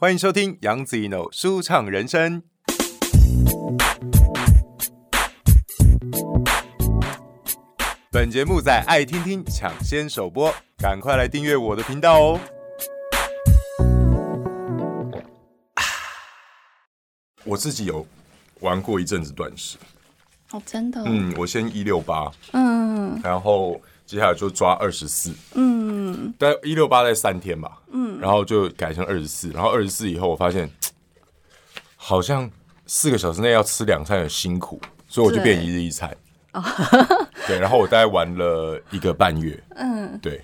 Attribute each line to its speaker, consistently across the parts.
Speaker 1: 欢迎收听杨子一 no 舒畅人生。本节目在爱听听抢先首播，赶快来订阅我的频道哦！我自己有玩过一阵子断食，
Speaker 2: 哦，真的？
Speaker 1: 嗯，我先一六八，
Speaker 2: 嗯，
Speaker 1: 然后接下来就抓二十四，
Speaker 2: 嗯，
Speaker 1: 但一六八在三天吧，嗯，然后就改成二十四，然后二十四以后，我发现 好像四个小时内要吃两餐很辛苦，所以我就变一日一餐。对，然后我大概玩了一个半月，嗯，对。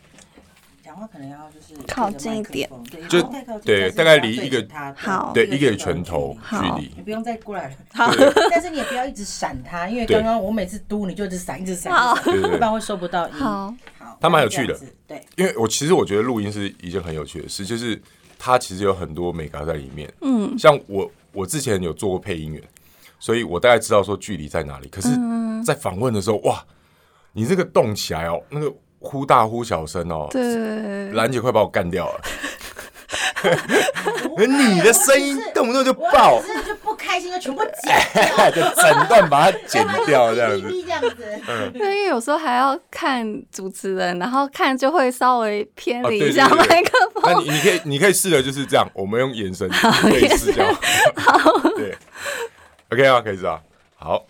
Speaker 3: 讲话可能要就是
Speaker 2: 靠近一点，
Speaker 1: 就对，大概离一个
Speaker 2: 好，
Speaker 1: 对一个拳头距离，
Speaker 3: 你不用再过来了。
Speaker 2: 好，
Speaker 3: 但是你也不要一直闪他，因为刚刚我每次嘟你就一直闪，一直闪，一般会收不到音。
Speaker 2: 好，
Speaker 3: 好，
Speaker 1: 他蛮有趣的，
Speaker 3: 对，
Speaker 1: 因为我其实我觉得录音是一件很有趣的事，就是它其实有很多美感在里面。嗯，像我我之前有做过配音员，所以我大概知道说距离在哪里。可是，在访问的时候，哇，你这个动起来哦，那个。忽大忽小声哦，对，兰姐快把我干掉了。你的声音动不动就爆，
Speaker 3: 就不开心就全部剪，
Speaker 1: 就整段把它剪掉这样子。
Speaker 3: 这样子，
Speaker 2: 嗯，因为有时候还要看主持人，然后看就会稍微偏离一下麦克风。
Speaker 1: 那你你可以你可以试的就是这样，我们用眼神可以试这样。好，对，OK 啊，可以试啊。好，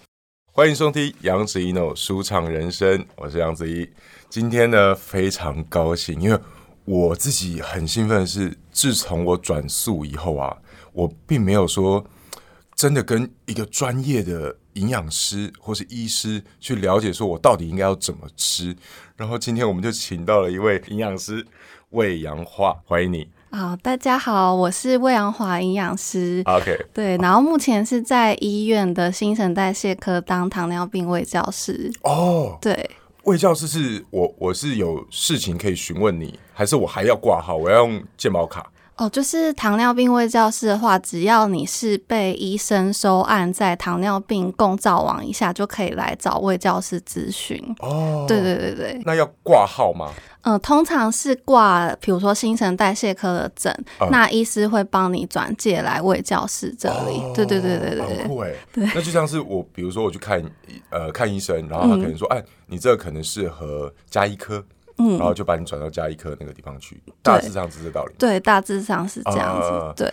Speaker 1: 欢迎收听杨子怡 no 舒畅人生，我是杨子怡。今天呢，非常高兴，因为我自己很兴奋的是，自从我转速以后啊，我并没有说真的跟一个专业的营养师或是医师去了解，说我到底应该要怎么吃。然后今天我们就请到了一位营养师魏杨华，欢迎你。
Speaker 2: 好，大家好，我是魏阳华营养师。
Speaker 1: OK，
Speaker 2: 对，然后目前是在医院的新陈代谢科当糖尿病卫教师。
Speaker 1: 哦，
Speaker 2: 对。
Speaker 1: 卫教师是我，我是有事情可以询问你，还是我还要挂号？我要用健保卡？
Speaker 2: 哦，就是糖尿病卫教师的话，只要你是被医生收案在糖尿病共照网一下，就可以来找卫教师咨询。哦，对对对对，
Speaker 1: 那要挂号吗？
Speaker 2: 嗯、呃，通常是挂，比如说新陈代谢科的诊，嗯、那医师会帮你转介来卫教师这里。哦、对对对对对，
Speaker 1: 很酷哎。
Speaker 2: 对，
Speaker 1: 那就像是我，比如说我去看呃看医生，然后他可能说，哎、嗯，你这个可能适合加医科，嗯，然后就把你转到加医科那个地方去。大致上是这道理。
Speaker 2: 对，大致上是这样子。呃、对，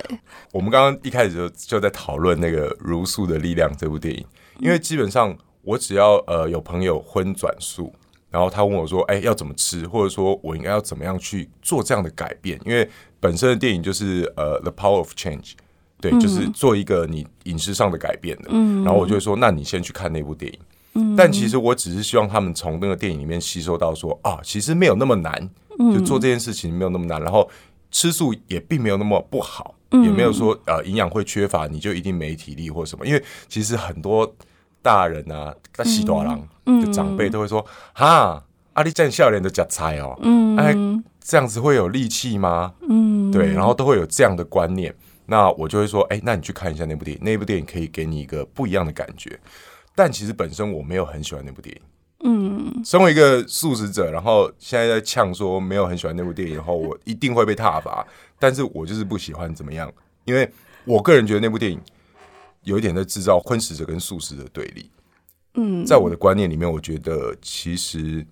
Speaker 1: 我们刚刚一开始就就在讨论那个《如素的力量》这部电影，因为基本上我只要呃有朋友荤转素。然后他问我说：“哎，要怎么吃？或者说我应该要怎么样去做这样的改变？因为本身的电影就是呃，《The Power of Change》，对，嗯、就是做一个你饮食上的改变的。嗯、然后我就会说：那你先去看那部电影。嗯、但其实我只是希望他们从那个电影里面吸收到说啊，其实没有那么难，就做这件事情没有那么难。然后吃素也并没有那么不好，也没有说呃营养会缺乏，你就一定没体力或什么。因为其实很多。”大人啊，在西多郎的长辈都会说：“哈，阿里站笑脸的假菜哦，哎，这样子会有力气吗？”嗯，对，然后都会有这样的观念。那我就会说：“哎，那你去看一下那部电影，那部电影可以给你一个不一样的感觉。”但其实本身我没有很喜欢那部电影。嗯，身为一个素食者，然后现在在呛说没有很喜欢那部电影，然后我一定会被挞伐。但是我就是不喜欢怎么样，因为我个人觉得那部电影。有一点在制造荤食者跟素食的对立。嗯，在我的观念里面，我觉得其实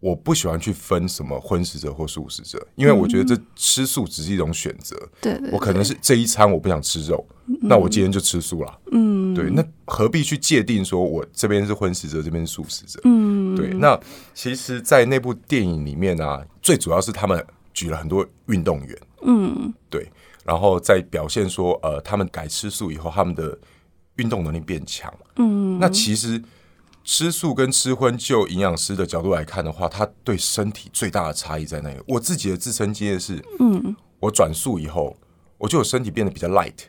Speaker 1: 我不喜欢去分什么荤食者或素食者，因为我觉得这吃素只是一种选择。对，我可能是这一餐我不想吃肉，那我今天就吃素了。嗯，对，那何必去界定说我这边是荤食者，这边是素食者？嗯，对。那其实，在那部电影里面呢，最主要是他们举了很多运动员。嗯，对。然后在表现说，呃，他们改吃素以后，他们的运动能力变强。嗯，那其实吃素跟吃荤，就营养师的角度来看的话，它对身体最大的差异在哪里？我自己的自身经验是，嗯，我转素以后，我就有身体变得比较 light。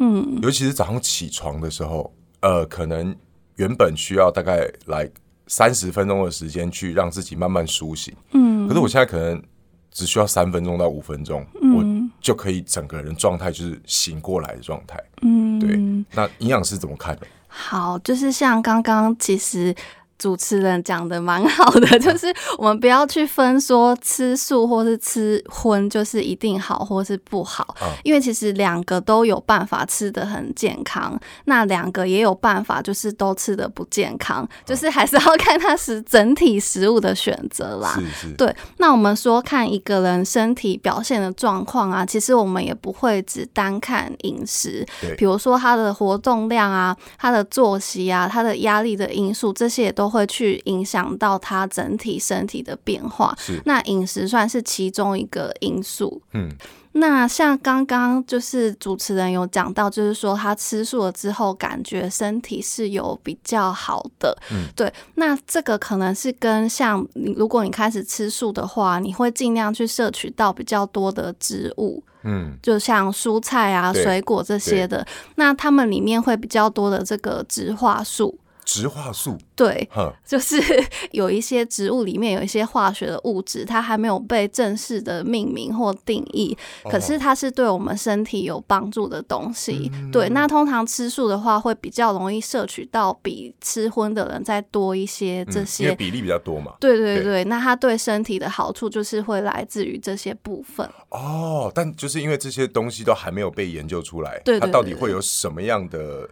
Speaker 1: 嗯，尤其是早上起床的时候，呃，可能原本需要大概来三十分钟的时间去让自己慢慢苏醒。嗯，可是我现在可能只需要三分钟到五分钟。嗯，我。就可以整个人状态就是醒过来的状态，嗯，对。那营养师怎么看呢？
Speaker 2: 好，就是像刚刚其实主持人讲的蛮好的，就是我们不要去分说吃素或是吃荤就是一定好或是不好，因为其实两个都有办法吃的很健康，那两个也有办法就是都吃的不健康，就是还是要看它是整体食物的选择啦。
Speaker 1: 是是。
Speaker 2: 对，那我们说看一个人身体表现的状况啊，其实我们也不会只单看饮食，比如说他的活动量啊，他的作息啊，他的压力的因素，这些也都会去影响到他整体身体的变化。是，那饮食算是其中一个因素。嗯。那像刚刚就是主持人有讲到，就是说他吃素了之后，感觉身体是有比较好的。嗯，对。那这个可能是跟像你，如果你开始吃素的话，你会尽量去摄取到比较多的植物，嗯，就像蔬菜啊、水果这些的。那它们里面会比较多的这个植化素。
Speaker 1: 植化素
Speaker 2: 对，就是 有一些植物里面有一些化学的物质，它还没有被正式的命名或定义，可是它是对我们身体有帮助的东西。对，那通常吃素的话，会比较容易摄取到比吃荤的人再多一些这些，
Speaker 1: 因为比例比较多嘛。
Speaker 2: 对对对，那它对身体的好处就是会来自于这些部分。
Speaker 1: 哦，但就是因为这些东西都还没有被研究出来，它到底会有什么样的？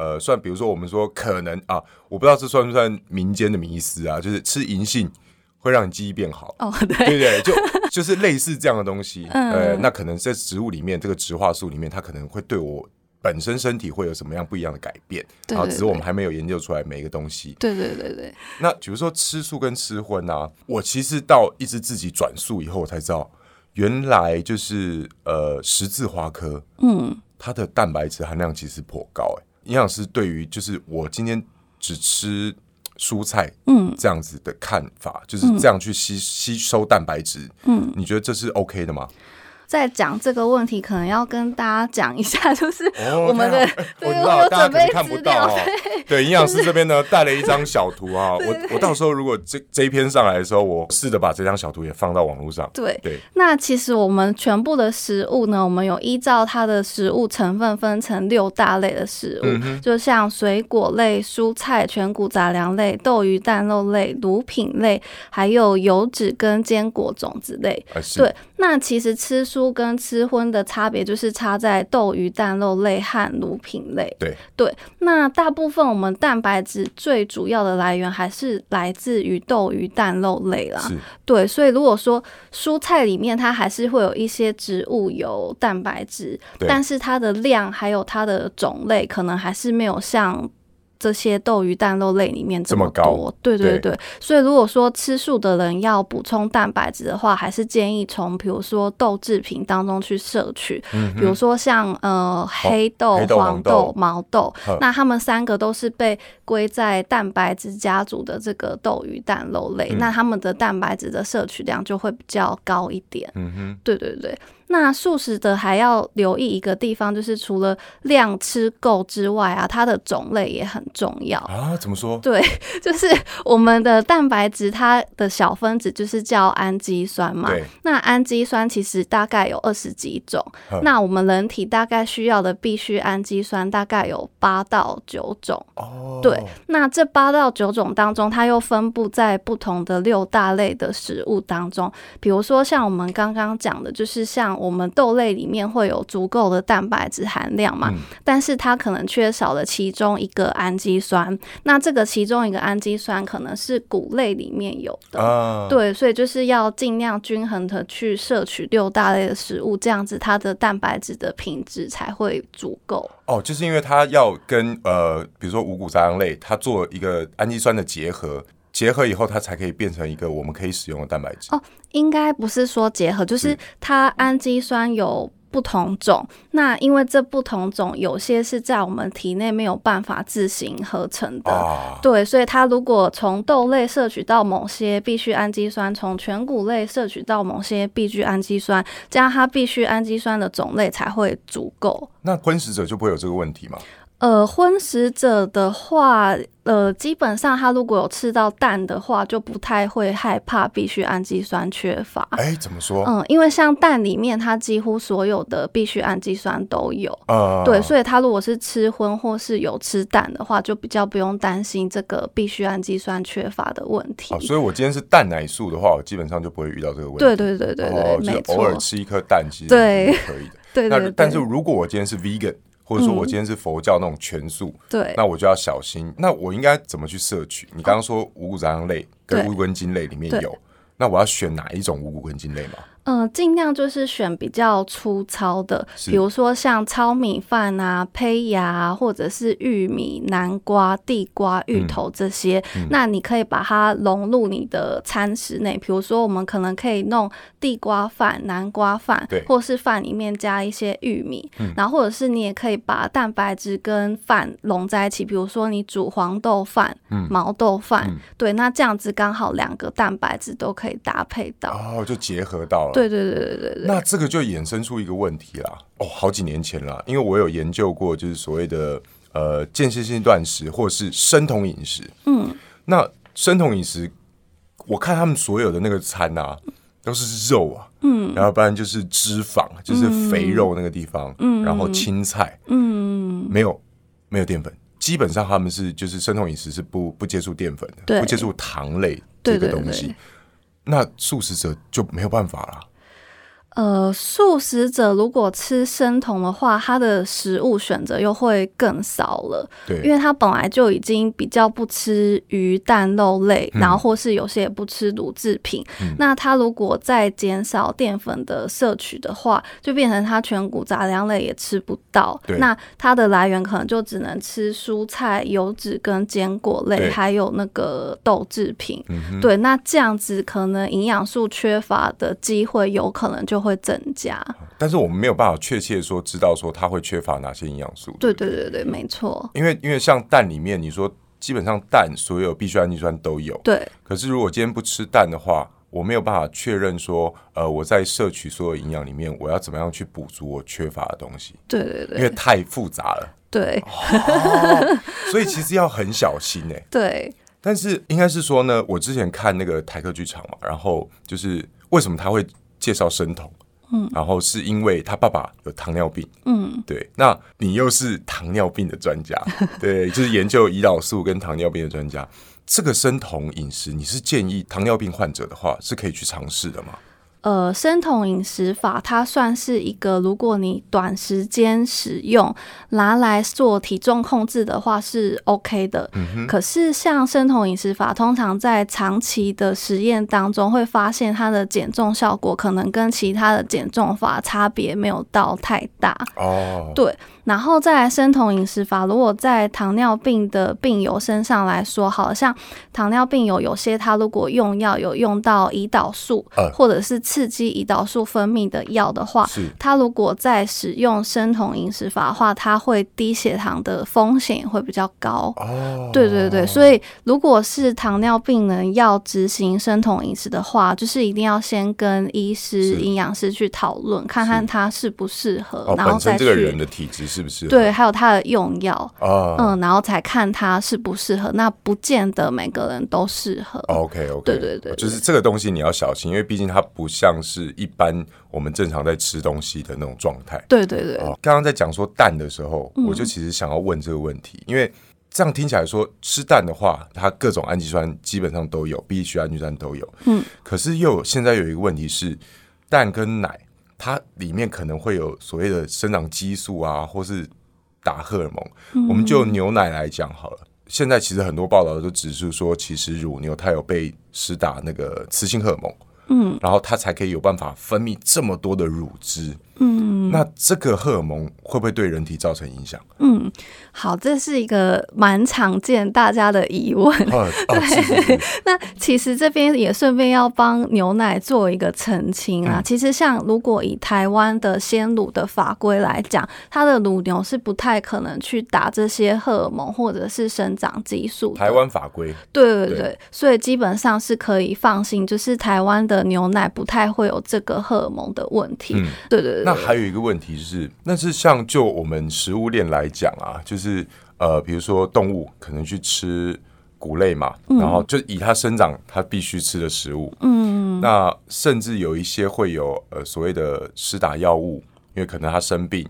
Speaker 1: 呃，算比如说，我们说可能啊，我不知道这算不算民间的迷思啊，就是吃银杏会让你记忆变好，
Speaker 2: 哦，对，
Speaker 1: 对对，就就是类似这样的东西。嗯、呃，那可能在植物里面，这个植化素里面，它可能会对我本身身体会有什么样不一样的改变？对，对，对，然后只是我们还没有研究出来每一个东西。
Speaker 2: 对对对对。
Speaker 1: 那比如说吃素跟吃荤啊，我其实到一直自己转素以后，我才知道原来就是呃十字花科，嗯，它的蛋白质含量其实颇高哎、欸。营养师对于就是我今天只吃蔬菜，嗯，这样子的看法，就是这样去吸吸收蛋白质，嗯，你觉得这是 OK 的吗？
Speaker 2: 在讲这个问题，可能要跟大家讲一下，就是我们的，
Speaker 1: 我知道大家可能看不到哦。对，营养师这边呢带了一张小图啊，我我到时候如果这这一篇上来的时候，我试着把这张小图也放到网络上。
Speaker 2: 对对。那其实我们全部的食物呢，我们有依照它的食物成分分成六大类的食物，就像水果类、蔬菜、全谷杂粮类、豆鱼蛋肉类、乳品类，还有油脂跟坚果种子类。对，那其实吃蔬素跟吃荤的差别就是差在豆鱼蛋肉类和乳品类。对对，那大部分我们蛋白质最主要的来源还是来自于豆鱼蛋肉类啦。是。对，所以如果说蔬菜里面它还是会有一些植物油蛋白质，但是它的量还有它的种类可能还是没有像。这些豆鱼蛋肉类里面这么多，这么高，对对对，对，所以如果说吃素的人要补充蛋白质的话，还是建议从比如说豆制品当中去摄取，嗯、比如说像呃黑豆、黑豆黄豆、毛豆，那他们三个都是被归在蛋白质家族的这个豆鱼蛋肉类，嗯、那他们的蛋白质的摄取量就会比较高一点。嗯哼，对对对。那素食的还要留意一个地方，就是除了量吃够之外啊，它的种类也很重要
Speaker 1: 啊。怎么说？
Speaker 2: 对，就是我们的蛋白质，它的小分子就是叫氨基酸嘛。对。那氨基酸其实大概有二十几种。那我们人体大概需要的必需氨基酸大概有八到九种。哦。对。那这八到九种当中，它又分布在不同的六大类的食物当中。比如说像我们刚刚讲的，就是像我们豆类里面会有足够的蛋白质含量嘛，嗯，但是它可能缺少了其中一个氨基酸。那这个其中一个氨基酸可能是谷类里面有的，啊，对，所以就是要尽量均衡的去摄取六大类的食物，这样子它的蛋白质的品质才会足够。
Speaker 1: 哦，就是因为它要跟呃，比如说五谷杂粮类，它做一个氨基酸的结合。结合以后，它才可以变成一个我们可以使用的蛋白质。
Speaker 2: 哦，应该不是说结合，就是它氨基酸有不同种。那因为这不同种，有些是在我们体内没有办法自行合成的。啊、对，所以它如果从豆类摄取到某些必需氨基酸，从全谷类摄取到某些必需氨基酸，这样它必需氨基酸的种类才会足够。
Speaker 1: 那荤食者就不会有这个问题吗？
Speaker 2: 呃，荤食者的话，呃，基本上他如果有吃到蛋的话，就不太会害怕必需氨基酸缺乏。
Speaker 1: 哎，怎么说？
Speaker 2: 嗯，因为像蛋里面，它几乎所有的必需氨基酸都有。
Speaker 1: 呃，
Speaker 2: 对，所以他如果是吃荤或是有吃蛋的话，就比较不用担心这个必需氨基酸缺乏的问题。
Speaker 1: 所以我今天是蛋奶素的话，我基本上就不会遇到这个问题。
Speaker 2: 对对对对对，
Speaker 1: 哦、
Speaker 2: 没错。
Speaker 1: 偶尔吃一颗蛋其实
Speaker 2: 对
Speaker 1: 可以的。
Speaker 2: 对，对对对。
Speaker 1: 但是如果我今天是 vegan。或者说我今天是佛教那种全素，那我就要小心。那我应该怎么去摄取？你刚刚说五谷杂粮类跟乌根茎类里面有，那我要选哪一种五谷根茎类吗？
Speaker 2: 嗯，尽量就是选比较粗糙的，比如说像糙米饭啊、胚芽或者是玉米、南瓜、地瓜、芋头这些。嗯嗯、那你可以把它融入你的餐食内，比如说我们可能可以弄地瓜饭、南瓜饭，
Speaker 1: 对，
Speaker 2: 或是饭里面加一些玉米，嗯、然后或者是你也可以把蛋白质跟饭融在一起，比如说你煮黄豆饭、嗯、毛豆饭，嗯、对，那这样子刚好两个蛋白质都可以搭配到，
Speaker 1: 哦，就结合到了。
Speaker 2: 对对对对对对，
Speaker 1: 那这个就衍生出一个问题啦。哦，好几年前了，因为我有研究过，就是所谓的呃间歇性断食或是生酮饮食。嗯，那生酮饮食，我看他们所有的那个餐啊，都是肉啊，嗯，然后不然就是脂肪，就是肥肉那个地方，嗯，然后青菜，嗯，没有没有淀粉，基本上他们是就是生酮饮食是不不接触淀粉的，不接触糖类这个东西。对对对对，那素食者就没有办法了。
Speaker 2: 呃，素食者如果吃生酮的话，他的食物选择又会更少了。
Speaker 1: 对，
Speaker 2: 因为他本来就已经比较不吃鱼、蛋、肉类，嗯、然后或是有些也不吃乳制品。嗯、那他如果再减少淀粉的摄取的话，就变成他全谷杂粮类也吃不到。
Speaker 1: 对
Speaker 2: 那它的来源可能就只能吃蔬菜、油脂跟坚果类，还有那个豆制品。嗯、对，那这样子可能营养素缺乏的机会有可能就会增加，
Speaker 1: 但是我们没有办法确切说知道说它会缺乏哪些营养素。
Speaker 2: 对对对对，没错。
Speaker 1: 因为因为像蛋里面，你说基本上蛋所有必需氨基酸都有。
Speaker 2: 对。
Speaker 1: 可是如果今天不吃蛋的话，我没有办法确认说，呃，我在摄取所有营养里面，我要怎么样去补足我缺乏的东西？
Speaker 2: 对对对。
Speaker 1: 因为太复杂了。
Speaker 2: 对。
Speaker 1: 哦。所以其实要很小心哎。
Speaker 2: 对。
Speaker 1: 但是应该是说呢，我之前看那个台客剧场嘛，然后就是为什么他会介绍生酮？嗯，然后是因为他爸爸有糖尿病，嗯，对，那你又是糖尿病的专家，对，就是研究胰岛素跟糖尿病的专家，这个生酮饮食，你是建议糖尿病患者的话是可以去尝试的吗？
Speaker 2: 呃，生酮饮食法它算是一个，如果你短时间使用拿来做体重控制的话是 OK 的。嗯哼。可是像生酮饮食法，通常在长期的实验当中会发现它的减重效果可能跟其他的减重法差别没有到太大。哦。对。然后再来生酮饮食法，如果在糖尿病的病友身上来说，好像糖尿病友有些他如果用药有用到胰岛素，呃、或者是刺激胰岛素分泌的药的话，他如果在使用生酮饮食法的话，他会低血糖的风险也会比较高。哦，对对对，所以如果是糖尿病人要执行生酮饮食的话，就是一定要先跟医师、营养师去讨论，看看他适不适合，
Speaker 1: 哦、
Speaker 2: 然后再去。
Speaker 1: 本身这个人的体质是不是？
Speaker 2: 对，还有它的用药，
Speaker 1: 啊、
Speaker 2: 嗯，然后才看它适不适合。那不见得每个人都适合。
Speaker 1: OK OK，
Speaker 2: 对对对，
Speaker 1: 就是这个东西你要小心，因为毕竟它不像是一般我们正常在吃东西的那种状态。
Speaker 2: 对对对。
Speaker 1: 哦、刚刚在讲说蛋的时候，我就其实想要问这个问题，嗯、因为这样听起来说吃蛋的话，它各种氨基酸基本上都有，必需氨基酸都有。嗯。可是又有现在有一个问题是，蛋跟奶。它里面可能会有所谓的生长激素啊，或是打荷尔蒙。嗯、我们就牛奶来讲好了，现在其实很多报道都指出说，其实乳牛它有被施打那个雌性荷尔蒙，嗯，然后它才可以有办法分泌这么多的乳汁。嗯，那这个荷尔蒙会不会对人体造成影响？嗯，
Speaker 2: 好，这是一个蛮常见大家的疑
Speaker 1: 问。
Speaker 2: 对，那其实这边也顺便要帮牛奶做一个澄清啊。嗯、其实像如果以台湾的鲜乳的法规来讲，它的乳牛是不太可能去打这些荷尔蒙或者是生长激素。
Speaker 1: 台湾法规，
Speaker 2: 对对对，对所以基本上是可以放心，就是台湾的牛奶不太会有这个荷尔蒙的问题。嗯、对对对。
Speaker 1: 那还有一个个问题，就是那是像就我们食物链来讲啊，就是呃，比如说动物可能去吃谷类嘛，嗯、然后就以它生长它必须吃的食物，嗯，那甚至有一些会有呃所谓的施打药物，因为可能它生病，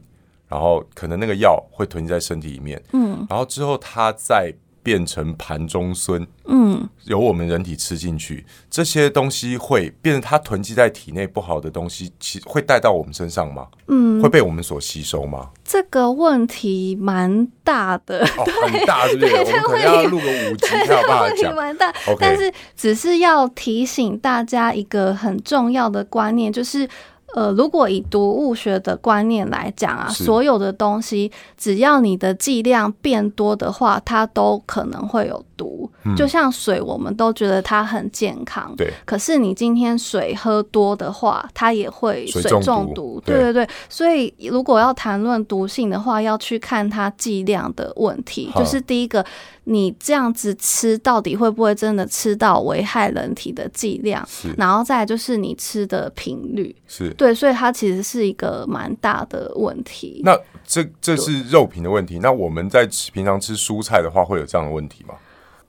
Speaker 1: 然后可能那个药会囤积在身体里面，嗯，然后之后它再。变成盘中飧，嗯，由我们人体吃进去，这些东西会变成它囤积在体内不好的东西，其实会带到我们身上吗？嗯，会被我们所吸收吗？
Speaker 2: 这个问题蛮大的，
Speaker 1: 哦、很大，是不是？我们可能要录个五集才有办法讲。问题蛮大，Okay.
Speaker 2: 但是只是要提醒大家一个很重要的观念，就是。呃，如果以毒物学的观念来讲啊，所有的东西只要你的剂量变多的话，它都可能会有毒。嗯、就像水，我们都觉得它很健康，对。可是你今天水喝多的话，它也会水中毒。对对对。所以如果要谈论毒性的话，要去看它剂量的问题。就是第一个。你这样子吃，到底会不会真的吃到危害人体的剂量？是，然后再就是你吃的频率，是对，所以它其实是一个蛮大的问题。
Speaker 1: 那这这是肉品的问题。那我们在吃平常吃蔬菜的话，会有这样的问题吗？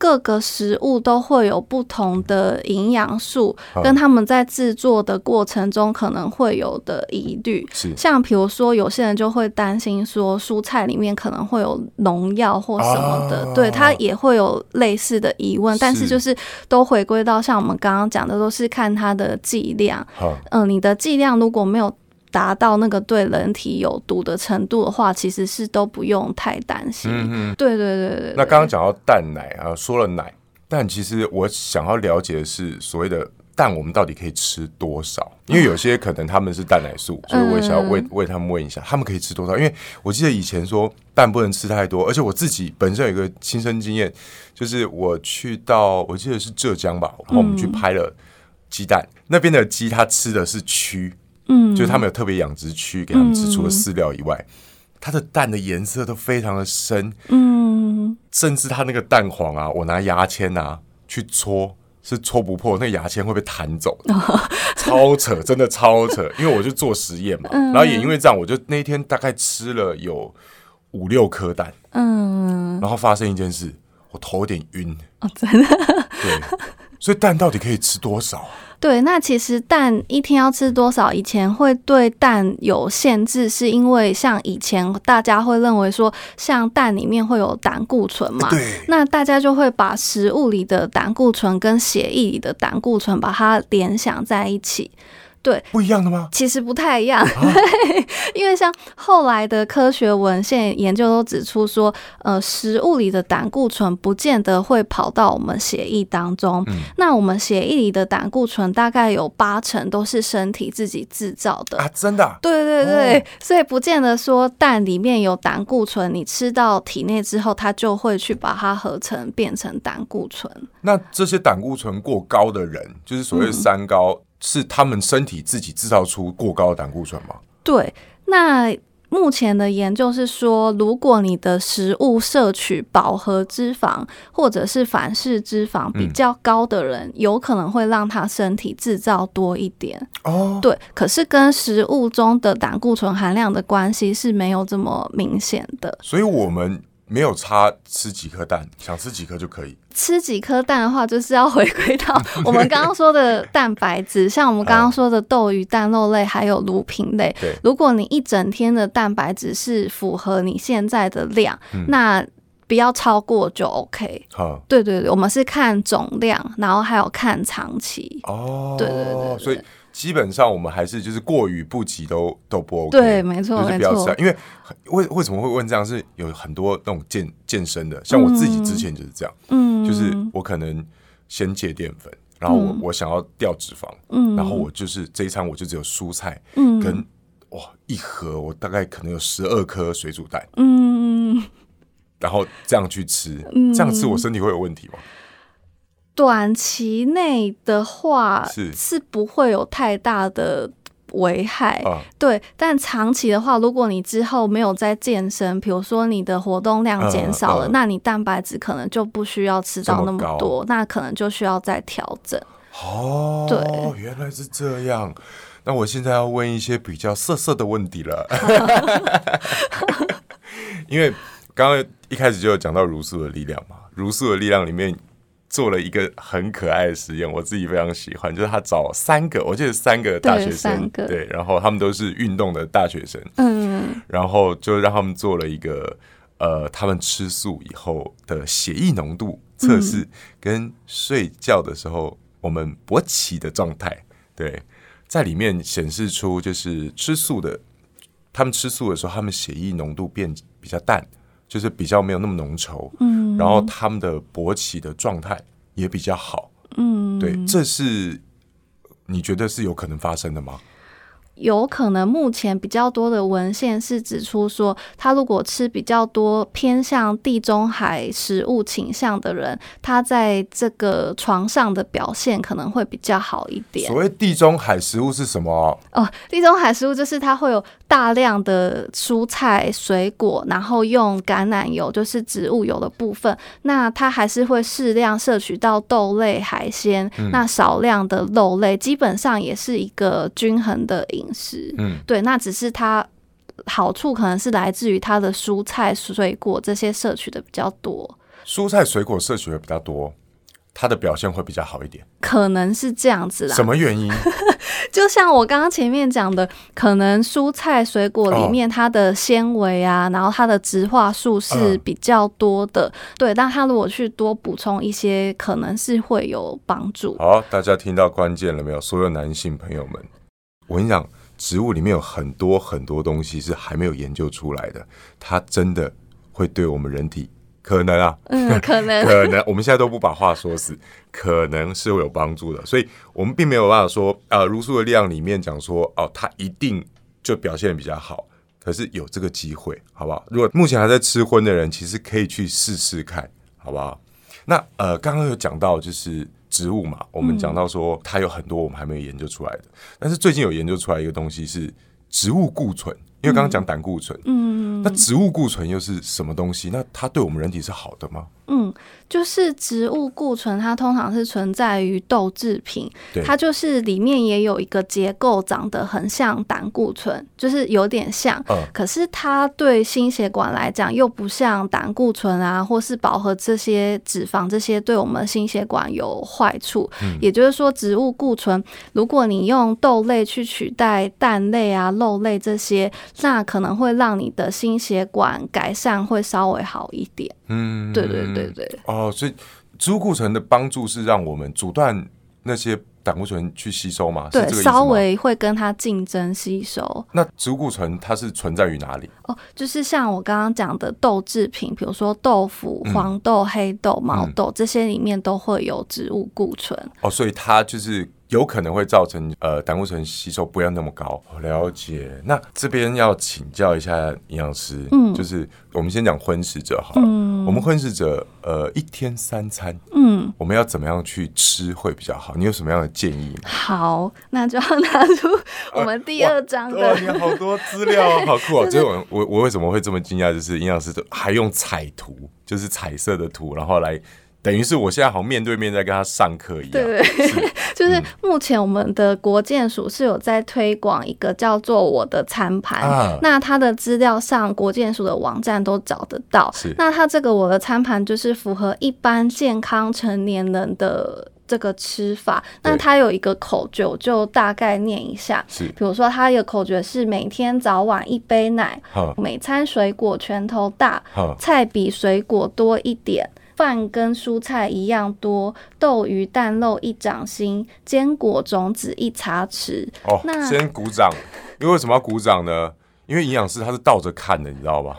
Speaker 2: 各个食物都会有不同的营养素，跟他们在制作的过程中可能会有的疑虑。是，像比如说，有些人就会担心说，蔬菜里面可能会有农药或什么的，啊、对他也会有类似的疑问。是，但是就是都回归到像我们刚刚讲的，都是看它的剂量。嗯、呃，你的剂量如果没有。达到那个对人体有毒的程度的话，其实是都不用太担心。嗯嗯，对对对对。
Speaker 1: 那刚刚讲到蛋奶啊，说了奶，但其实我想要了解的是，所谓的蛋，我们到底可以吃多少？因为有些可能他们是蛋奶素，所以我也想要为为他们问一下，他们可以吃多少？因为我记得以前说蛋不能吃太多，而且我自己本身有一个亲身经验，就是我去到我记得是浙江吧，然后我们去拍了鸡蛋，那边的鸡它吃的是蛆。嗯，就是他们有特别养殖区给他们吃，除了饲料以外，嗯、它的蛋的颜色都非常的深，嗯，甚至它那个蛋黄啊，我拿牙签啊去戳，是戳不破，那牙签会被弹走超扯，真的超扯，因为我就做实验嘛，嗯、然后也因为这样，我就那一天大概吃了有五六颗蛋，嗯，然后发生一件事，我头有点晕，哦，真的，对，所以蛋到底可以吃多少？
Speaker 2: 对，那其实蛋一天要吃多少？以前会对蛋有限制，是因为像以前大家会认为说，像蛋里面会有胆固醇嘛，对，那大家就会把食物里的胆固醇跟血液里的胆固醇把它联想在一起。对，
Speaker 1: 不一样的吗？
Speaker 2: 其实不太一样，啊、因为像后来的科学文献研究都指出说，呃，食物里的胆固醇不见得会跑到我们血液当中。嗯、那我们血液里的胆固醇大概有八成都是身体自己制造的
Speaker 1: 啊，真的、啊？
Speaker 2: 对对对，哦、所以不见得说蛋里面有胆固醇，你吃到体内之后，它就会去把它合成变成胆固醇。
Speaker 1: 那这些胆固醇过高的人，就是所谓三高。嗯是他们身体自己制造出过高的胆固醇吗？
Speaker 2: 对，那目前的研究是说，如果你的食物摄取饱和脂肪或者是反式脂肪比较高的人，嗯、有可能会让他身体制造多一点。哦，对，可是跟食物中的胆固醇含量的关系是没有这么明显的。
Speaker 1: 所以我们。没有差吃几颗蛋，想吃几颗就可以。
Speaker 2: 吃几颗蛋的话，就是要回归到 我们刚刚说的蛋白质，像我们刚刚说的豆鱼蛋肉类还有乳品类。对，如果你一整天的蛋白质是符合你现在的量，嗯、那不要超过就 OK。好，对对对，我们是看总量，然后还有看长期。哦，对对对，对，
Speaker 1: 所以。基本上我们还是就是过于不及都都不 OK，
Speaker 2: 对，没错，
Speaker 1: 就是不要吃。啊。因为为为什么会问这样？是有很多那种健健身的，像我自己之前就是这样，嗯，就是我可能先戒淀粉，然后我、嗯、我想要掉脂肪，嗯，然后我就是这一餐我就只有蔬菜，嗯，跟哇一盒我大概可能有十二颗水煮蛋，嗯，然后这样去吃，这样吃我身体会有问题吗？
Speaker 2: 短期内的话是是不会有太大的危害，啊、对。但长期的话，如果你之后没有再健身，比如说你的活动量减少了，啊啊、那你蛋白质可能就不需要吃到那么多，么那可能就需要再调整。
Speaker 1: 哦，对，原来是这样。那我现在要问一些比较色色的问题了，因为刚刚一开始就有讲到茹素的力量嘛，茹素的力量里面做了一个很可爱的实验，我自己非常喜欢，就是他找三个，我记得三个大学生，对，对，然后他们都是运动的大学生，嗯，然后就让他们做了一个呃，他们吃素以后的血液浓度测试，跟睡觉的时候我们勃起的状态，对。在里面显示出，就是吃素的，他们吃素的时候，他们血液浓度变比较淡，就是比较没有那么浓稠，嗯，然后他们的勃起的状态也比较好，嗯，对，这是你觉得是有可能发生的吗？
Speaker 2: 有可能目前比较多的文献是指出说，他如果吃比较多偏向地中海食物倾向的人，他在这个床上的表现可能会比较好一点。
Speaker 1: 所谓地中海食物是什么？
Speaker 2: 哦，地中海食物就是它会有大量的蔬菜、水果，然后用橄榄油，就是植物油的部分。那它还是会适量摄取到豆类、海鲜，嗯、那少量的肉类，基本上也是一个均衡的饮食，嗯，对，那只是它好处可能是来自于它的蔬菜、水果这些摄取的比较多。
Speaker 1: 蔬菜、水果摄取的比较多，它的表现会比较好一点，
Speaker 2: 可能是这样子啦。
Speaker 1: 什么原因？
Speaker 2: 就像我刚刚前面讲的，可能蔬菜、水果里面它的纤维啊，然后它的植化素是比较多的，对。但它如果去多补充一些，可能是会有帮助。
Speaker 1: 好，大家听到关键了没有？所有男性朋友们，我跟你讲。植物里面有很多很多东西是还没有研究出来的，它真的会对我们人体可能啊，
Speaker 2: 嗯，可能
Speaker 1: 可能，我们现在都不把话说死，可能是会有帮助的，所以我们并没有办法说啊，呃，茹素的力量里面讲说哦，它一定就表现得比较好，可是有这个机会，好不好？如果目前还在吃荤的人，其实可以去试试看，好不好？那呃，刚刚有讲到就是。植物嘛，我们讲到说它有很多我们还没有研究出来的，但是最近有研究出来一个东西是植物固醇，因为刚刚讲胆固醇，嗯，那植物固醇又是什么东西？那它对我们人体是好的吗？
Speaker 2: 嗯，就是植物固醇，它通常是存在于豆制品，它就是里面也有一个结构长得很像胆固醇，就是有点像，嗯，可是它对心血管来讲又不像胆固醇啊，或是饱和这些脂肪这些对我们心血管有坏处。嗯，也就是说，植物固醇，如果你用豆类去取代蛋类啊、肉类这些，那可能会让你的心血管改善会稍微好一点。嗯，对对对。对对
Speaker 1: 哦，所以植物固醇的帮助是让我们阻断那些胆固醇去吸收吗？对？
Speaker 2: 稍微会跟它竞争吸收。
Speaker 1: 那植物固醇它是存在于哪里？
Speaker 2: 哦，就是像我刚刚讲的豆制品，比如说豆腐、黄豆、黑豆、毛豆、嗯、这些里面都会有植物固醇。
Speaker 1: 哦，所以它就是。有可能会造成呃胆固醇吸收不要那么高。了解。那这边要请教一下营养师，嗯，就是我们先讲荤食者好了。嗯，我们荤食者呃一天三餐，嗯，我们要怎么样去吃会比较好？你有什么样的建议吗？
Speaker 2: 好，那就要拿出我们第二章的。
Speaker 1: 呃、你好多资料，好酷哦！就是我我我为什么会这么惊讶？就是营养师还用彩图，就是彩色的图，然后来。等于是我现在好像面对面在跟他上课一样。对，对，
Speaker 2: 是 就是目前我们的国建署是有在推广一个叫做“我的餐盘”，啊，那它的资料上国建署的网站都找得到。是，那它这个“我的餐盘”就是符合一般健康成年人的这个吃法。那它有一个口诀，就大概念一下。是，比如说它一个口诀是每天早晚一杯奶，每餐水果拳头大，菜比水果多一点。饭跟蔬菜一样多，豆鱼蛋肉一掌心，坚果种子一茶匙。
Speaker 1: 哦，那先鼓掌，因为为什么要鼓掌呢？因为营养师他是倒着看的，你知道吧？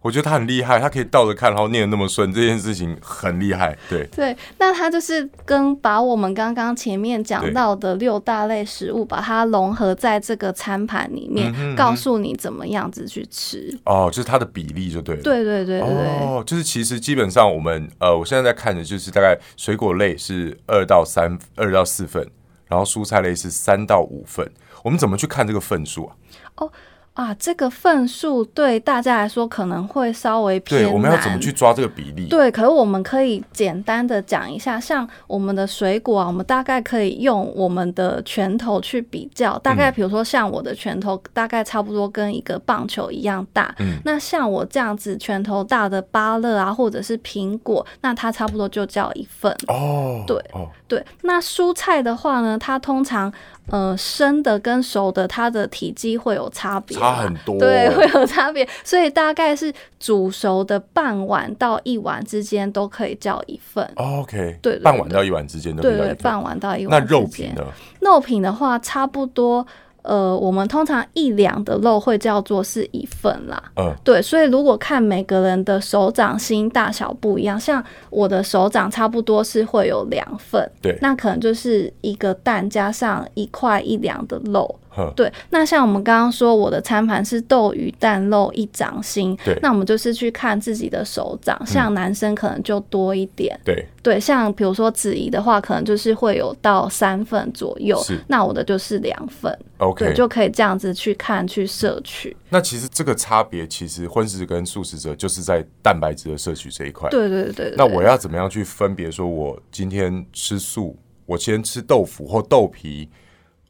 Speaker 1: 我觉得他很厉害，他可以倒着看，然后念得那么顺，这件事情很厉害。对
Speaker 2: 对，那他就是跟把我们刚刚前面讲到的六大类食物，把它融合在这个餐盘里面，嗯、告诉你怎么样子去吃。
Speaker 1: 哦，就是它的比例就对了。
Speaker 2: 对对对对，
Speaker 1: 哦，就是其实基本上我们呃，我现在在看的就是大概水果类是二到三二到四份，然后蔬菜类是三到五份。我们怎么去看这个份数啊？
Speaker 2: 哦。啊，这个份数对大家来说可能会稍微偏难。
Speaker 1: 对，我们要怎么去抓这个比例？
Speaker 2: 对，可是我们可以简单的讲一下，像我们的水果啊，我们大概可以用我们的拳头去比较，大概比如说像我的拳头大概差不多跟一个棒球一样大。嗯，那像我这样子拳头大的芭乐啊，或者是苹果，那它差不多就叫一份。哦，对，哦，对。那蔬菜的话呢，它通常。呃，生的跟熟的，它的体积会有差别，
Speaker 1: 差很多，
Speaker 2: 对，会有差别，所以大概是煮熟的半碗到一碗之间都可以叫一份。
Speaker 1: Oh, OK，
Speaker 2: 对，
Speaker 1: 半碗到一碗之间都可以叫一份。
Speaker 2: 对，对，半碗到一碗。
Speaker 1: 那肉品呢？
Speaker 2: 肉品的话，差不多。呃，我们通常一两的肉会叫做是一份啦。嗯，对，所以如果看每个人的手掌心大小不一样，像我的手掌差不多是会有两份，对，那可能就是一个蛋加上一块一两的肉。对，那像我们刚刚说，我的餐盘是豆鱼蛋肉一掌心，对，那我们就是去看自己的手掌，像男生可能就多一点，嗯、对，对，像比如说子怡的话，可能就是会有到三份左右，是，那我的就是两份，OK，对，就可以这样子去看去摄取。
Speaker 1: 那其实这个差别，其实荤食跟素食者就是在蛋白质的摄取这一块，
Speaker 2: 对对对，对。
Speaker 1: 那我要怎么样去分别说，我今天吃素，我先吃豆腐或豆皮？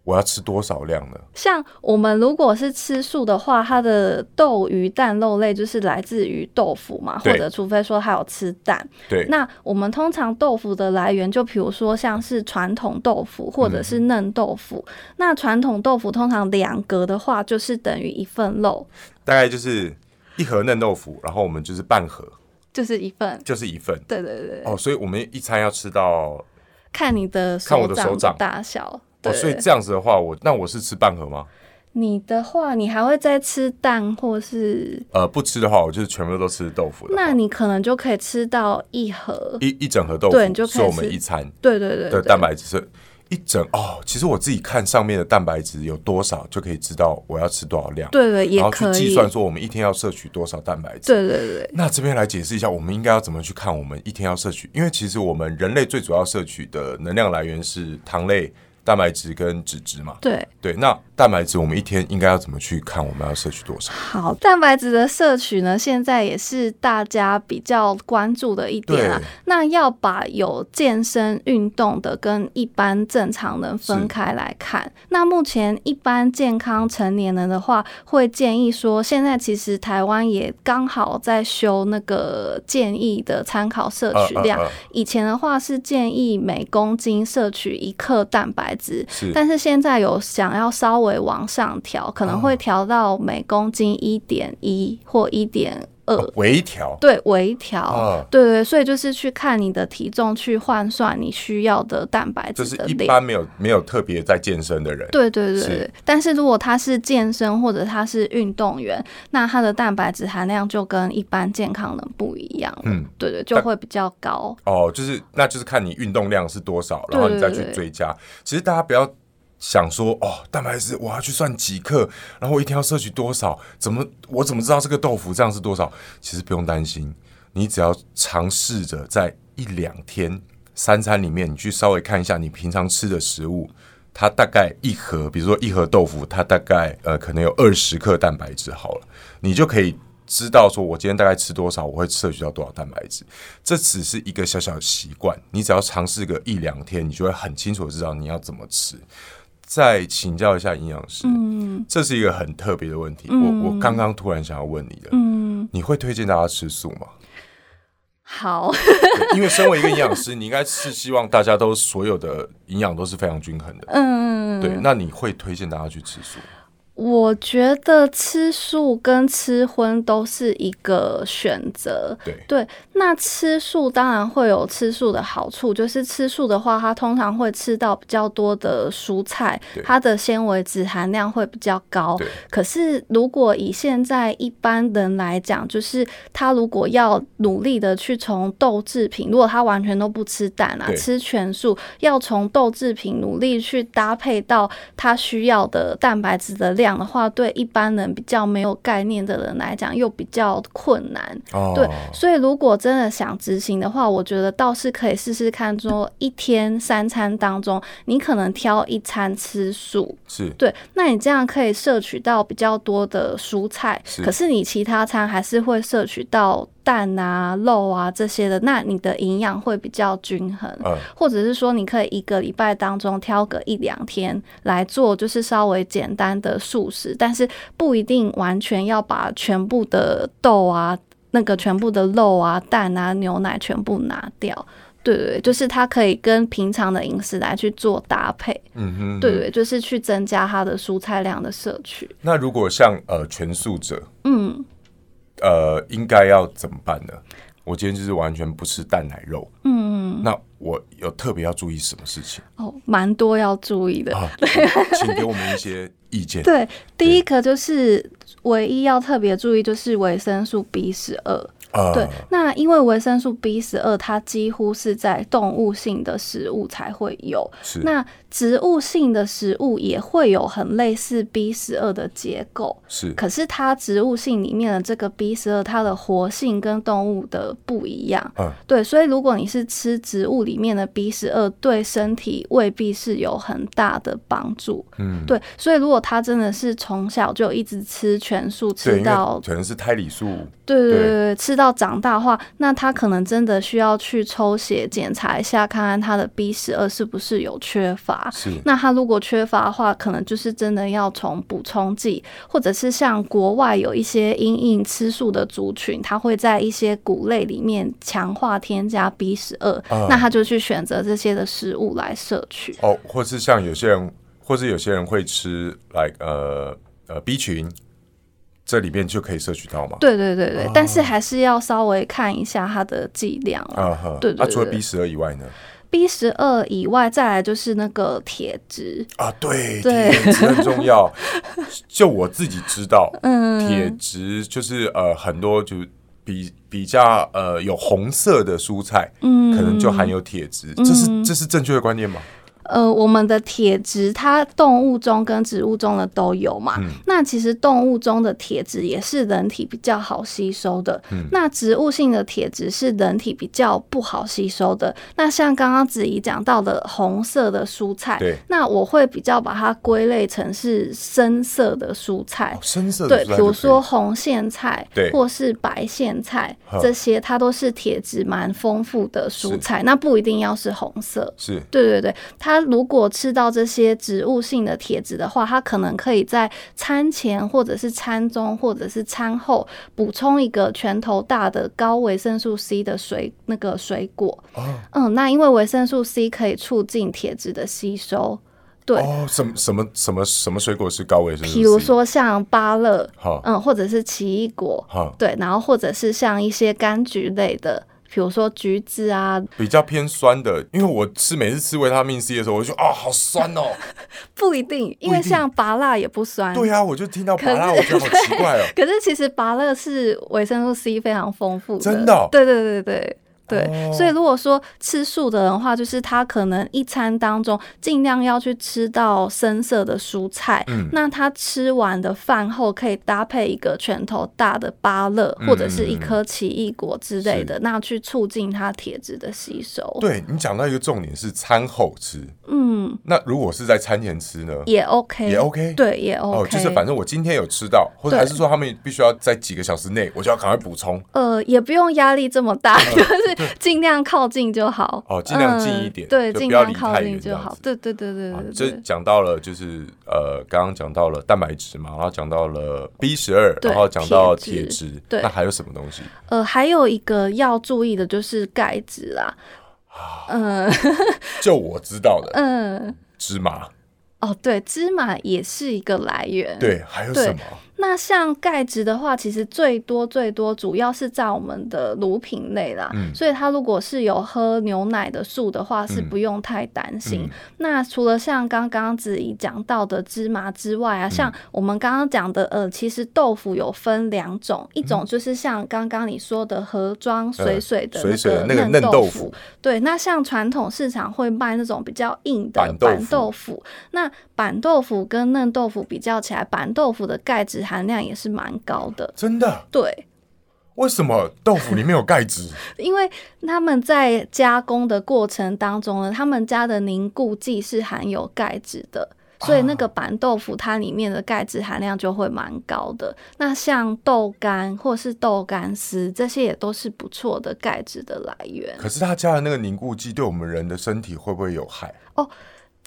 Speaker 1: 我要吃多少量呢？
Speaker 2: 像我们如果是吃素的话，它的豆鱼蛋肉类就是来自于豆腐嘛，或者除非说还有吃蛋。对。那我们通常豆腐的来源，就比如说像是传统豆腐或者是嫩豆腐。嗯、那传统豆腐通常两格的话，就是等于一份肉。
Speaker 1: 大概就是一盒嫩豆腐，然后我们就是半盒，
Speaker 2: 就是一份，
Speaker 1: 就是一份。
Speaker 2: 对对对。
Speaker 1: 哦，所以我们一餐要吃到，
Speaker 2: 看你的看我的手掌大小。
Speaker 1: 哦，所以这样子的话，我那我是吃半盒吗？
Speaker 2: 你的话，你还会再吃蛋，或是
Speaker 1: 呃不吃的话，我就是全部都吃豆腐。
Speaker 2: 那你可能就可以吃到一盒
Speaker 1: 一一整盒豆腐，
Speaker 2: 对，你就可以吃
Speaker 1: 我们一餐。
Speaker 2: 对对对，
Speaker 1: 的蛋白质是一整哦。其实我自己看上面的蛋白质有多少，就可以知道我要吃多少量。
Speaker 2: 对对，也可以
Speaker 1: 然后去计算说我们一天要摄取多少蛋白质。
Speaker 2: 对对对。
Speaker 1: 那这边来解释一下，我们应该要怎么去看我们一天要摄取？因为其实我们人类最主要摄取的能量来源是糖类。蛋白质跟脂质嘛，
Speaker 2: 对
Speaker 1: 对，那蛋白质我们一天应该要怎么去看？我们要摄取多少？
Speaker 2: 好，蛋白质的摄取呢，现在也是大家比较关注的一点啊。那要把有健身运动的跟一般正常人分开来看。那目前一般健康成年人的话，会建议说，现在其实台湾也刚好在修那个建议的参考摄取量。以前的话是建议每公斤摄取一克蛋白。是，但是现在有想要稍微往上调，可能会调到每公斤一点一或一点二，
Speaker 1: 微调。
Speaker 2: 对，微调。哦，对对，所以就是去看你的体重，去换算你需要的蛋白质。
Speaker 1: 就是一般没有没有特别在健身的人。
Speaker 2: 对对对对。但是如果他是健身或者他是运动员，那他的蛋白质含量就跟一般健康人不一样。嗯，对对，就会比较高。
Speaker 1: 哦，就是那就是看你运动量是多少，然后你再去追加。其实大家不要。想说哦，蛋白质我要去算几克，然后我一天要摄取多少？怎么我怎么知道这个豆腐这样是多少？其实不用担心，你只要尝试着在一两天三餐里面，你去稍微看一下你平常吃的食物，它大概一盒，比如说一盒豆腐，它大概呃可能有二十克蛋白质好了，你就可以知道说我今天大概吃多少，我会摄取到多少蛋白质。这只是一个小小的习惯，你只要尝试个一两天，你就会很清楚的知道你要怎么吃。再请教一下营养师，嗯，这是一个很特别的问题。嗯、我我刚刚突然想要问你的，嗯，你会推荐大家吃素吗？
Speaker 2: 好，
Speaker 1: 因为身为一个营养师，你应该是希望大家都所有的营养都是非常均衡的，嗯，对。那你会推荐大家去吃素？
Speaker 2: 我觉得吃素跟吃荤都是一个选择。对对，那吃素当然会有吃素的好处，就是吃素的话，它通常会吃到比较多的蔬菜，它的纤维质含量会比较高。可是如果以现在一般人来讲，就是他如果要努力的去从豆制品，如果他完全都不吃蛋啊，吃全素，要从豆制品努力去搭配到他需要的蛋白质的量。量的话，对一般人比较没有概念的人来讲，又比较困难。
Speaker 1: 哦，
Speaker 2: 对，所以如果真的想执行的话，我觉得倒是可以试试看，说一天三餐当中，你可能挑一餐吃素。
Speaker 1: 是，
Speaker 2: 对，那你这样可以摄取到比较多的蔬菜，是，可是你其他餐还是会摄取到蛋啊、肉啊这些的，那你的营养会比较均衡。嗯，或者是说，你可以一个礼拜当中挑个一两天来做，就是稍微简单的素食，但是不一定完全要把全部的豆啊、那个全部的肉啊、蛋啊、牛奶全部拿掉。对对，就是它可以跟平常的饮食来去做搭配。嗯哼，对对，就是去增加它的蔬菜量的摄取。
Speaker 1: 那如果像呃全素者，嗯，呃，应该要怎么办呢？我今天就是完全不吃蛋奶肉。嗯，那我有特别要注意什么事情？
Speaker 2: 哦，蛮多要注意的。
Speaker 1: 啊，请给我们一些意见。
Speaker 2: 对，第一个就是唯一要特别注意就是维生素 B 十二。Uh, 对，那因为维生素 B 十二，它几乎是在动物性的食物才会有。是，那植物性的食物也会有很类似 B 十二的结构。是，可是它植物性里面的这个 B 十二，它的活性跟动物的不一样。嗯，对，所以如果你是吃植物里面的 B 十二，对身体未必是有很大的帮助。嗯，对，所以如果他真的是从小就一直吃全素，吃到
Speaker 1: 可能是胎里素。
Speaker 2: 对对对对，吃。到长大的话，那他可能真的需要去抽血检查一下，看看他的 B 十二是不是有缺乏。是，那他如果缺乏的话，可能就是真的要从补充剂，或者是像国外有一些因应吃素的族群，他会在一些谷类里面强化添加 B 十二，那他就去选择这些的食物来摄取。
Speaker 1: 哦，或是像有些人，或是有些人会吃，like 呃呃 B 群。这里面就可以摄取到吗？
Speaker 2: 对对对对，哦、但是还是要稍微看一下它的剂量啊。对，对，对，
Speaker 1: 那、啊、除了 B 十二以外呢
Speaker 2: ？B 十二以外，再来就是那个铁质
Speaker 1: 啊，对，对铁质很重要。就我自己知道，嗯，铁质就是呃很多就比比较呃有红色的蔬菜，嗯，可能就含有铁质，这是这是正确的观念吗？
Speaker 2: 呃，我们的铁质，它动物中跟植物中的都有嘛。嗯、那其实动物中的铁质也是人体比较好吸收的。嗯、那植物性的铁质是人体比较不好吸收的。那像刚刚子怡讲到的红色的蔬菜，对，那我会比较把它归类成是深色的蔬菜。
Speaker 1: 哦、深色的，
Speaker 2: 对，比如说红苋菜，对，或是白苋菜，这些它都是铁质蛮丰富的蔬菜。那不一定要是红色，是对对对，它。如果吃到这些植物性的铁质的话，它可能可以在餐前或者是餐中或者是餐后补充一个拳头大的高维生素 C 的水那个水果。哦、嗯，那因为维生素 C 可以促进铁质的吸收。对，
Speaker 1: 哦，什么什么什么什么水果是高维生素
Speaker 2: 比如说像芭乐，哦、嗯，或者是奇异果，哦、对，然后或者是像一些柑橘类的。比如说橘子啊，
Speaker 1: 比较偏酸的，因为我吃每次吃维他命 C 的时候，我就说啊，好酸哦。
Speaker 2: 不一定，因为像拔辣也不酸。
Speaker 1: 对呀、啊，我就听到拔辣，我觉得好奇怪哦。
Speaker 2: 可是其实拔辣是维生素 C 非常丰富的，
Speaker 1: 真的、哦。
Speaker 2: 对对对对。对，所以如果说吃素的人的话，就是他可能一餐当中尽量要去吃到深色的蔬菜。嗯，那他吃完的饭后可以搭配一个拳头大的芭乐，或者是一颗奇异果之类的，那去促进他铁质的吸收。
Speaker 1: 对，你讲到一个重点是餐后吃，嗯，那如果是在餐前吃呢？
Speaker 2: 也 OK，
Speaker 1: 也 OK，
Speaker 2: 对，也 OK。哦，
Speaker 1: 就是反正我今天有吃到，或者还是说他们必须要在几个小时内，我就要赶快补充。
Speaker 2: 呃，也不用压力这么大，就是。尽量靠近就好
Speaker 1: 哦，尽量近一点，
Speaker 2: 嗯、对，尽量靠近就好。对对对对对，
Speaker 1: 这讲到了就是呃，刚刚讲到了蛋白质嘛，然后讲到了 B 十二，然后讲到铁质，对，那还有什么东西？
Speaker 2: 呃，还有一个要注意的就是钙质啦。嗯，
Speaker 1: 就我知道的，嗯，芝麻。
Speaker 2: 哦，对，芝麻也是一个来源。
Speaker 1: 对，还有什么？
Speaker 2: 那像钙质的话，其实最多最多主要是在我们的乳品类啦，嗯、所以它如果是有喝牛奶的素的话，是不用太担心。嗯、那除了像刚刚子怡讲到的芝麻之外啊，嗯、像我们刚刚讲的，呃，其实豆腐有分两种，嗯、一种就是像刚刚你说的盒装水水的那个嫩豆腐，对。那像传统市场会卖那种比较硬的板豆腐，那板豆腐跟嫩豆腐比较起来，板豆腐的钙质含量也是蛮高的，
Speaker 1: 真的。
Speaker 2: 对，
Speaker 1: 为什么豆腐里面有钙质？
Speaker 2: 因为他们在加工的过程当中呢，他们加的凝固剂是含有钙质的，所以那个板豆腐它里面的钙质含量就会蛮高的。那像豆干或是豆干丝这些也都是不错的钙质的来源。
Speaker 1: 可是他加的那个凝固剂对我们人的身体会不会有害？
Speaker 2: 哦。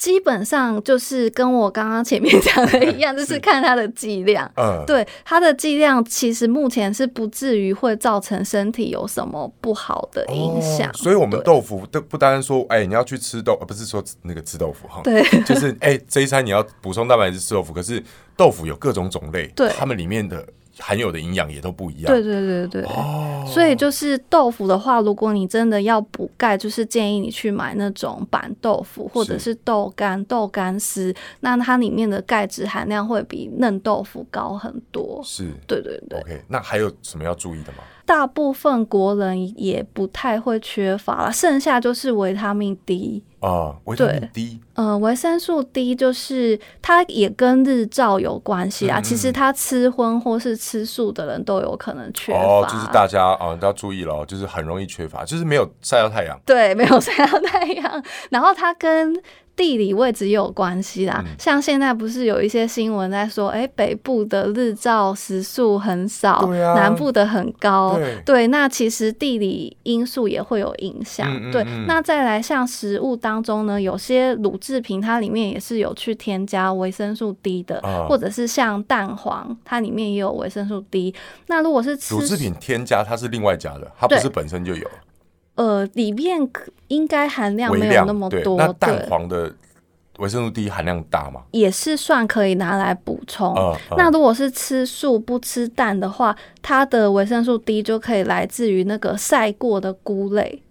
Speaker 2: 基本上就是跟我刚刚前面讲的一样，就是看它的剂量。嗯，对，它的剂量其实目前是不至于会造成身体有什么不好的影响。哦，
Speaker 1: 所以，我们豆腐都不单单说，哎，你要去吃豆，不是说那个吃豆腐哈。
Speaker 2: 对，
Speaker 1: 就是哎，这一餐你要补充蛋白质吃豆腐，可是豆腐有各种种类，
Speaker 2: 对，
Speaker 1: 它们里面的。含有的营养也都不一样。
Speaker 2: 对对对对，哦、所以就是豆腐的话，如果你真的要补钙，就是建议你去买那种板豆腐或者是豆干、豆干丝，那它里面的钙质含量会比嫩豆腐高很多。
Speaker 1: 是，
Speaker 2: 对对对。
Speaker 1: OK，那还有什么要注意的吗？
Speaker 2: 大部分国人也不太会缺乏了，剩下就是维他命 D
Speaker 1: 啊，维他命 D，
Speaker 2: 呃，维生素 D 就是它也跟日照有关系啊。嗯嗯，其实它吃荤或是吃素的人都有可能缺乏，
Speaker 1: 哦，就是大家啊都要注意了，就是很容易缺乏，就是没有晒到太阳，
Speaker 2: 对，没有晒到太阳，然后它跟地理位置也有关系啦，嗯、像现在不是有一些新闻在说，哎、欸，北部的日照时数很少，啊、南部的很高，对，对，那其实地理因素也会有影响。嗯嗯嗯。对，那再来像食物当中呢，有些乳制品它里面也是有去添加维生素 D 的，哦、或者是像蛋黄，它里面也有维生素 D。那如果是吃
Speaker 1: 乳制品添加，它是另外加的，它不是本身就有。
Speaker 2: 呃，里面应该含量没有那么多。
Speaker 1: 那蛋黄的维生素 D 含量大吗？
Speaker 2: 也是算可以拿来补充。嗯嗯、那如果是吃素不吃蛋的话，它的维生素 D 就可以来自于那个晒过的菇类。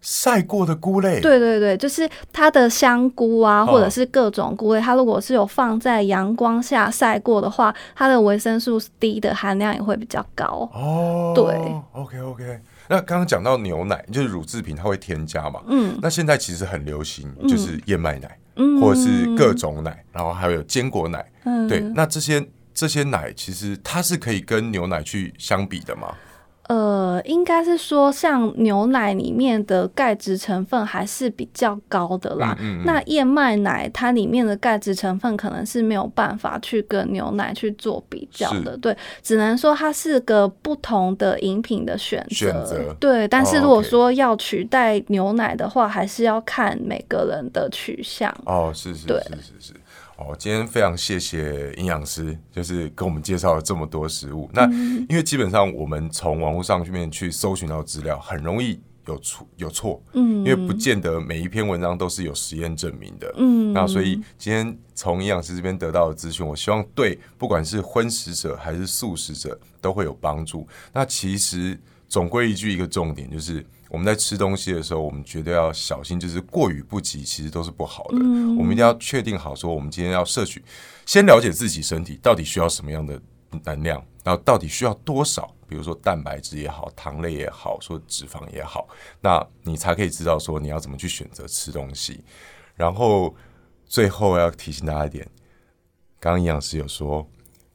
Speaker 1: 晒过的菇类？
Speaker 2: 对对对，就是它的香菇啊，或者是各种菇类，嗯、它如果是有放在阳光下晒过的话，它的维生素 D 的含量也会比较高。
Speaker 1: 哦，
Speaker 2: 对
Speaker 1: ，OK OK。那刚刚讲到牛奶，就是乳制品，它会添加嘛？嗯。那现在其实很流行，就是燕麦奶，嗯、或者是各种奶，然后还有坚果奶。嗯。对，那这些这些奶其实它是可以跟牛奶去相比的吗？
Speaker 2: 呃，应该是说，像牛奶里面的钙质成分还是比较高的啦。嗯嗯嗯，那燕麦奶它里面的钙质成分可能是没有办法去跟牛奶去做比较的，对，只能说它是个不同的饮品的选择。选择对，但是如果说要取代牛奶的话，还是要看每个人的取向。
Speaker 1: 哦，是是是是是。哦，今天非常谢谢营养师，就是跟我们介绍了这么多食物。那因为基本上我们从网络上面去搜寻到资料，很容易有错有错，嗯，因为不见得每一篇文章都是有实验证明的，嗯。那所以今天从营养师这边得到的资讯，我希望对不管是荤食者还是素食者都会有帮助。那其实总归一句，一个重点就是。我们在吃东西的时候，我们绝对要小心，就是过于不及，其实都是不好的。嗯、我们一定要确定好，说我们今天要摄取，先了解自己身体到底需要什么样的能量，然后到底需要多少，比如说蛋白质也好，糖类也好，说脂肪也好，那你才可以知道说你要怎么去选择吃东西。然后最后要提醒大家一点，刚刚营养师有说，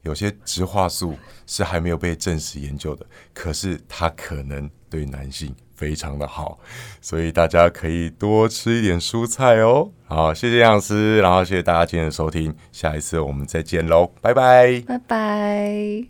Speaker 1: 有些植化素是还没有被证实研究的，可是它可能对男性。非常的好，所以大家可以多吃一点蔬菜哦。好，谢谢杨老师，然后谢谢大家今天的收听，下一次我们再见喽，拜拜，
Speaker 2: 拜拜。